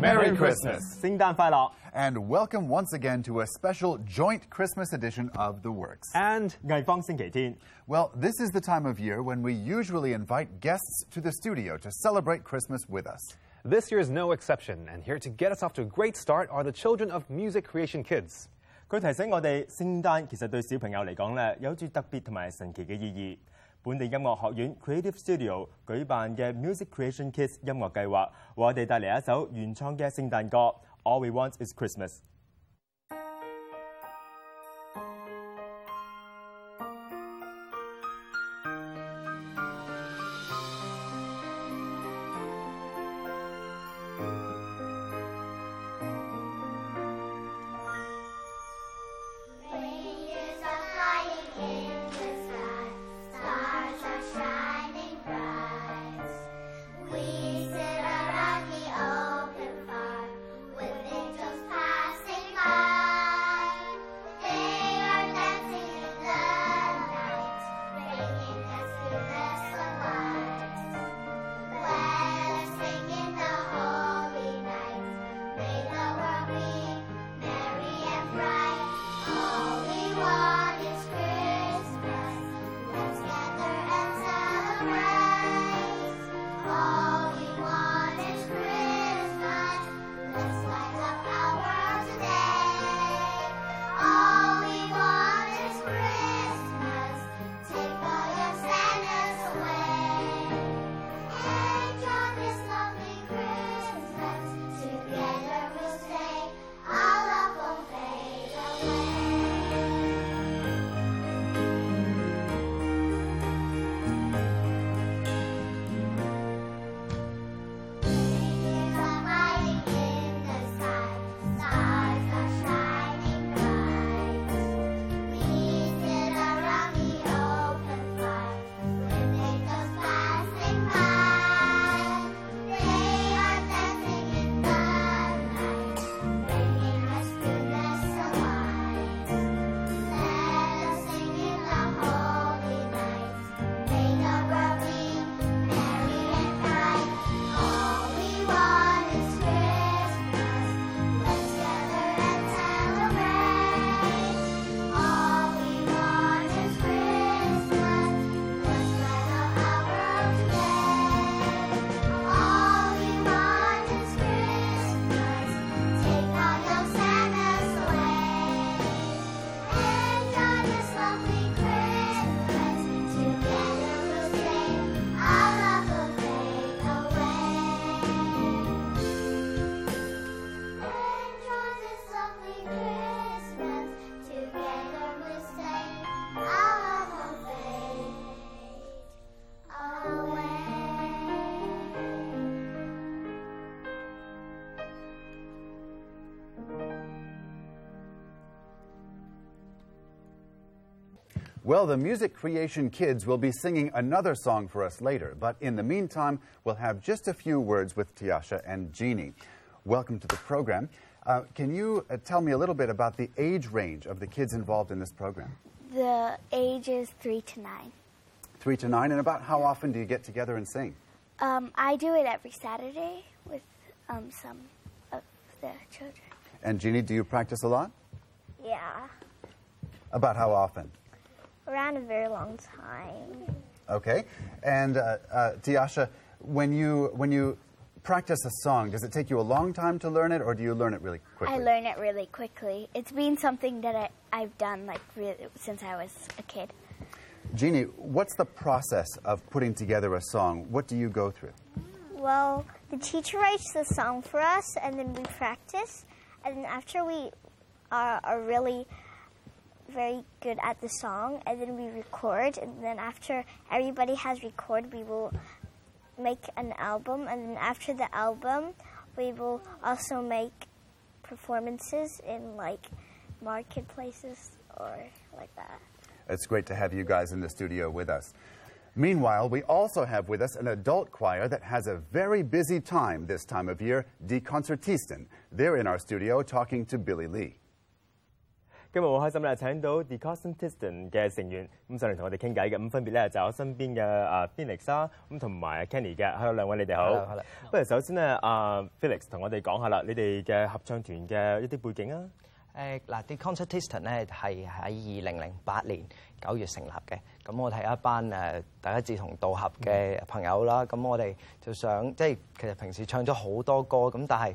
Merry Christmas，圣诞快乐！and welcome once again to a special joint Christmas edition of The Works. And Well, this is the time of year when we usually invite guests to the studio to celebrate Christmas with us. This year is no exception, and here to get us off to a great start are the children of Music Creation Kids. 佢提醒我哋，聖誕其實對小朋友嚟講咧，有住特別同埋神奇嘅意義。本地音樂學院 Creative Studio 舉辦嘅 Music Creation Kids 音樂計劃，為我哋帶嚟一首原創嘅聖誕歌。all we want is Christmas. Well, the Music Creation Kids will be singing another song for us later, but in the meantime, we'll have just a few words with Tiasha and Jeannie. Welcome to the program. Uh, can you uh, tell me a little bit about the age range of the kids involved in this program? The age is three to nine. Three to nine, and about how often do you get together and sing? Um, I do it every Saturday with um, some of the children. And Jeannie, do you practice a lot? Yeah. About how often? around a very long time. Okay. And uh, uh, Tiasha, when you when you practice a song, does it take you a long time to learn it, or do you learn it really quickly? I learn it really quickly. It's been something that I, I've done like really, since I was a kid. Jeannie, what's the process of putting together a song? What do you go through? Well, the teacher writes the song for us, and then we practice. And after we are, are really very good at the song, and then we record, and then after everybody has recorded, we will make an album, and then after the album, we will also make performances in like marketplaces or like that. It's great to have you guys in the studio with us. Meanwhile, we also have with us an adult choir that has a very busy time this time of year, Die Concertisten. They're in our studio talking to Billy Lee. 今日好開心咧，請到 The c o n c r t i s t e n 嘅成員咁上嚟同我哋傾偈嘅。咁分別咧就我身邊嘅啊 Felix 啦，咁同埋 k e n n y 嘅，hello 兩位你哋好。不如首先咧，啊 Felix 同我哋講下啦，你哋嘅合唱團嘅一啲背景啊。誒嗱，The Concertisten 咧係喺二零零八年九月成立嘅。咁我睇一班誒大家志同道合嘅朋友啦。咁我哋就想即係其實平時唱咗好多歌，咁但係。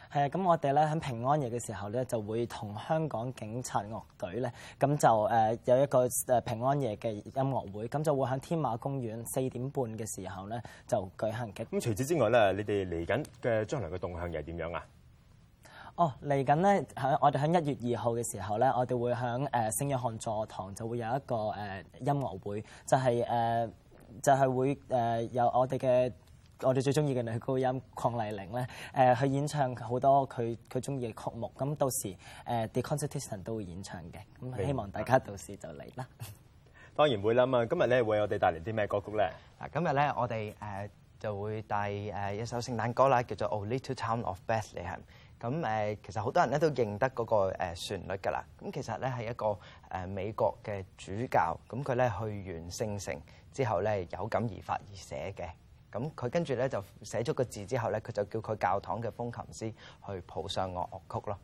係啊，咁我哋咧喺平安夜嘅時候咧，就會同香港警察樂隊咧，咁就誒有一個誒平安夜嘅音樂會，咁就會喺天馬公園四點半嘅時候咧就舉行嘅。咁除此之外咧，你哋嚟緊嘅將來嘅動向又點樣啊？哦，嚟緊咧，喺我哋喺一月二號嘅時候咧，我哋會喺誒聖約翰座堂就會有一個誒音樂會，就係誒就係會誒有我哋嘅。我哋最中意嘅女高音邝丽玲咧，誒去演唱好多佢佢中意嘅曲目。咁到時誒 The c o n c e r t u s t i o n 都會演唱嘅。咁希望大家到時就嚟啦。當然會啦嘛！今日咧为我哋帶嚟啲咩歌曲咧？嗱，今日咧我哋誒就會帶诶一首聖誕歌啦，叫做《o Little Town of Bethlehem》。咁誒其實好多人咧都認得嗰個誒旋律噶啦。咁其實咧係一個誒美國嘅主教咁，佢咧去完聖城之後咧有感而發而寫嘅。咁佢跟住咧就寫咗個字之後咧，佢就叫佢教堂嘅風琴師去譜上我樂曲咯。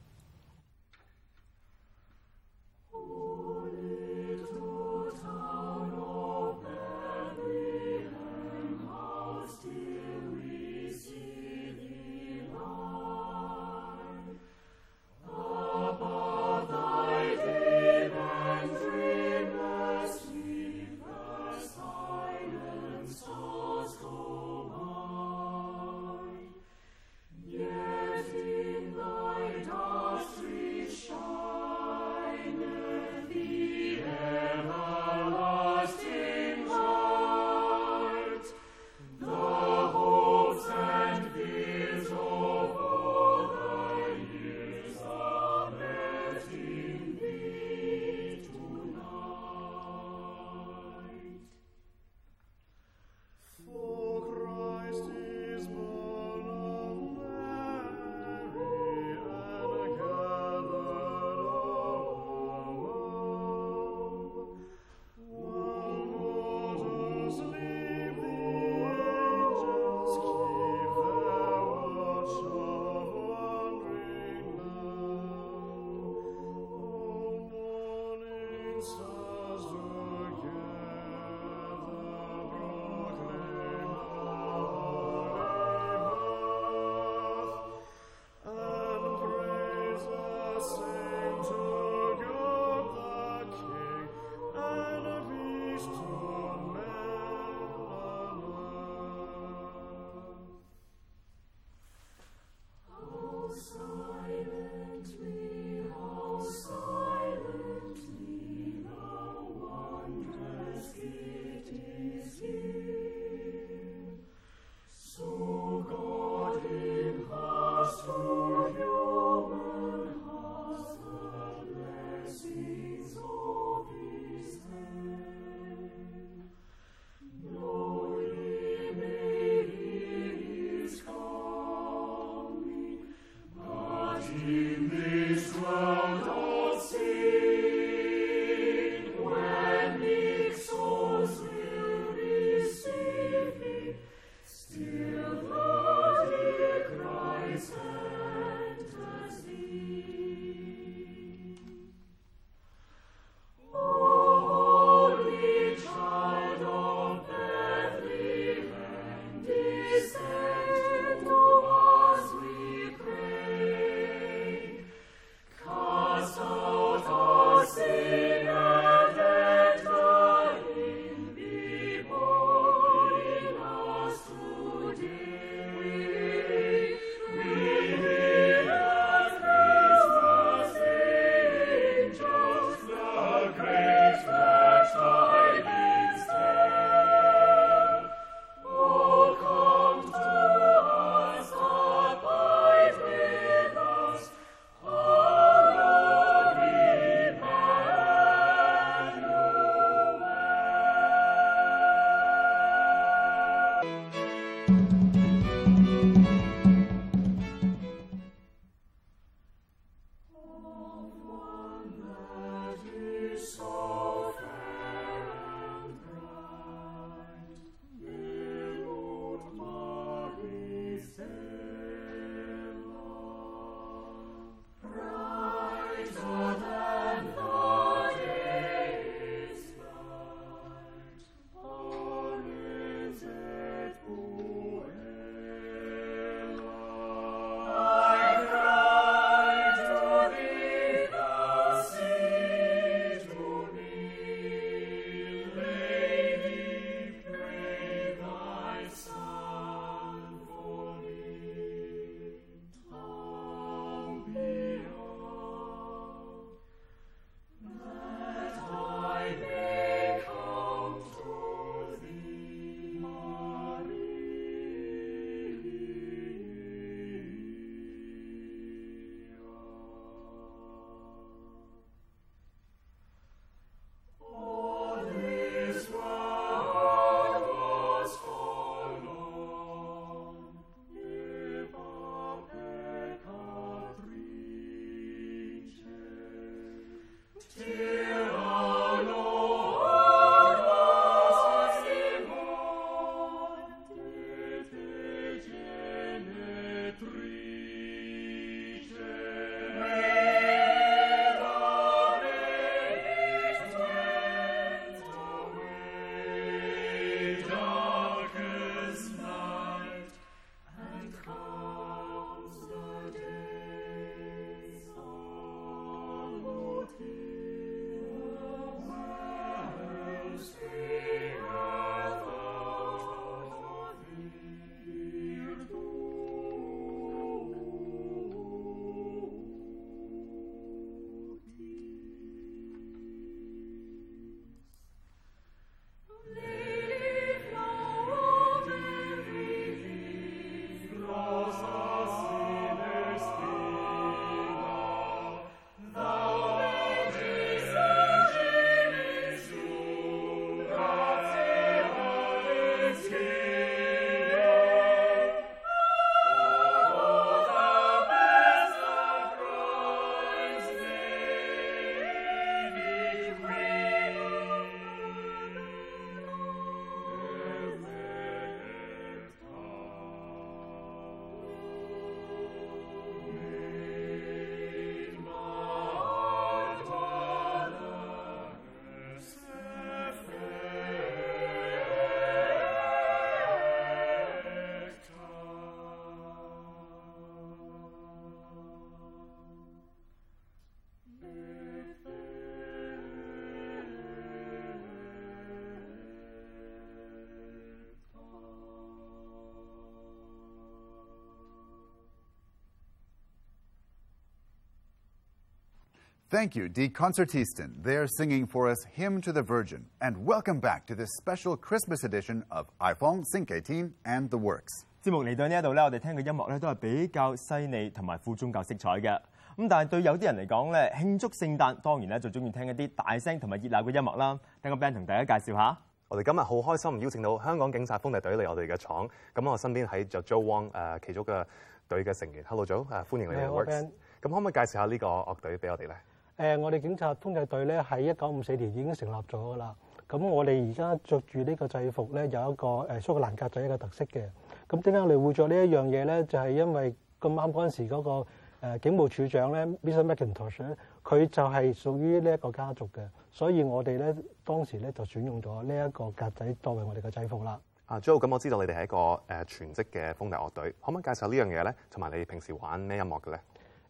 Thank you, Die Concertisten. They're singing for us Hymn to the Virgin. And welcome back to this special Christmas edition of iPhone Sync 18 and the Works。節目嚟到呢一度咧，我哋聽嘅音樂咧都係比較犀利同埋富宗教色彩嘅。咁但係對有啲人嚟講咧，慶祝聖誕當然咧就中意聽一啲大聲同埋熱鬧嘅音樂啦。等個 band 同大家介紹下。我哋今日好開心邀請到香港警察風笛隊嚟我哋嘅廠。咁我身邊喺就 Joe Wong 誒、呃、其中嘅隊嘅成員。Hello Joe，誒、啊、歡迎你哋。咁可唔可以介紹下呢個樂隊俾我哋咧？誒，我哋警察通訊隊咧喺一九五四年已經成立咗噶啦。咁我哋而家着住呢個制服咧，有一個誒蘇格蘭格仔一個特色嘅。咁點解我哋會做呢一樣嘢咧？就係因為咁啱嗰陣時嗰個警務處長咧，Mr McIntosh，佢就係屬於呢一個家族嘅。所以我哋咧當時咧就選用咗呢一個格仔作為我哋嘅制服啦。阿 Jo，咁我知道你哋係一個誒全職嘅風笛樂隊，可唔可以介紹呢樣嘢咧？同埋你平時玩咩音樂嘅咧？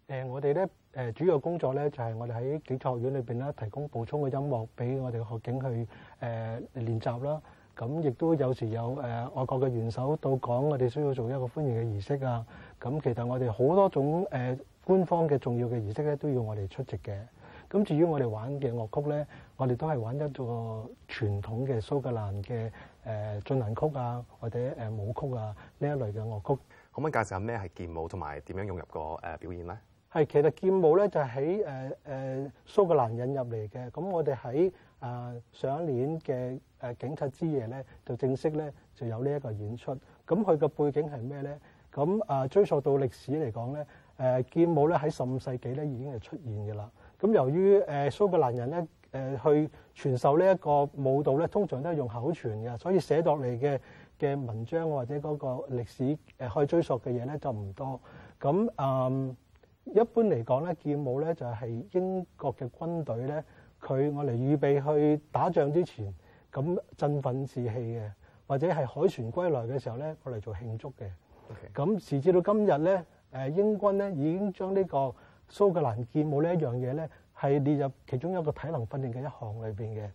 誒我哋咧誒主要工作咧就係我哋喺警學院裏邊咧提供補充嘅音樂俾我哋學警去誒練習啦。咁亦都有時有誒外國嘅元首到港，我哋需要做一個歡迎嘅儀式啊。咁其實我哋好多種誒官方嘅重要嘅儀式咧都要我哋出席嘅。咁至於我哋玩嘅樂曲咧，我哋都係玩一個傳統嘅蘇格蘭嘅誒進行曲啊或者誒舞曲啊呢一類嘅樂曲。可唔可以介紹下咩係健舞同埋點樣融入個誒表演咧？係，其實劍舞咧就喺誒誒蘇格蘭引入嚟嘅。咁我哋喺啊上一年嘅誒警察之夜咧，就正式咧就有呢一個演出。咁佢嘅背景係咩咧？咁啊追溯到歷史嚟講咧，誒劍舞咧喺十五世紀咧已經係出現嘅啦。咁由於誒蘇格蘭人咧誒去傳授呢一個舞蹈咧，通常都係用口傳嘅，所以寫落嚟嘅嘅文章或者嗰個歷史誒可以追溯嘅嘢咧就唔多咁啊。一般嚟講咧，劍舞咧就係英國嘅軍隊咧，佢我嚟預備去打仗之前，咁振奮士氣嘅，或者係海船歸來嘅時候咧，我嚟做慶祝嘅。咁時至到今日咧，誒英軍咧已經將呢個蘇格蘭劍舞呢一樣嘢咧，係列入其中一個體能訓練嘅一項裏邊嘅。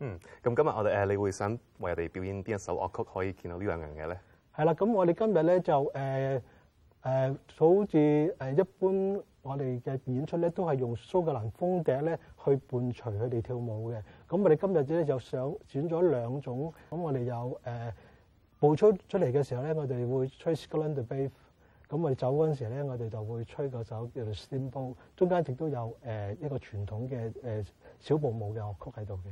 嗯，咁今日我哋誒，你會想為我哋表演邊一首樂曲可以見到呢樣嘢咧？係啦，咁我哋今日咧就誒。誒，好似誒一般，我哋嘅演出咧都係用蘇格蘭風笛咧去伴隨佢哋跳舞嘅。咁我哋今日咧就想選咗兩種。咁我哋有誒，步出出嚟嘅時候咧，我哋會吹 Scotland b a v e 咁我哋走嗰陣時咧，我哋就會吹嗰首叫做 Steamboat。中間亦都有誒一個傳統嘅誒小步舞嘅樂曲喺度嘅。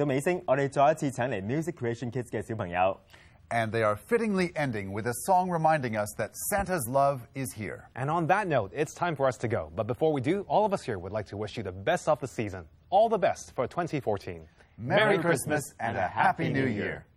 And Music Creation Kids 嘅小朋友。And they are fittingly ending with a song reminding us that Santa's love is here. And on that note, it's time for us to go. But before we do, all of us here would like to wish you the best of the season. All the best for 2014. Merry, Merry Christmas, Christmas and a Happy New Year. Year.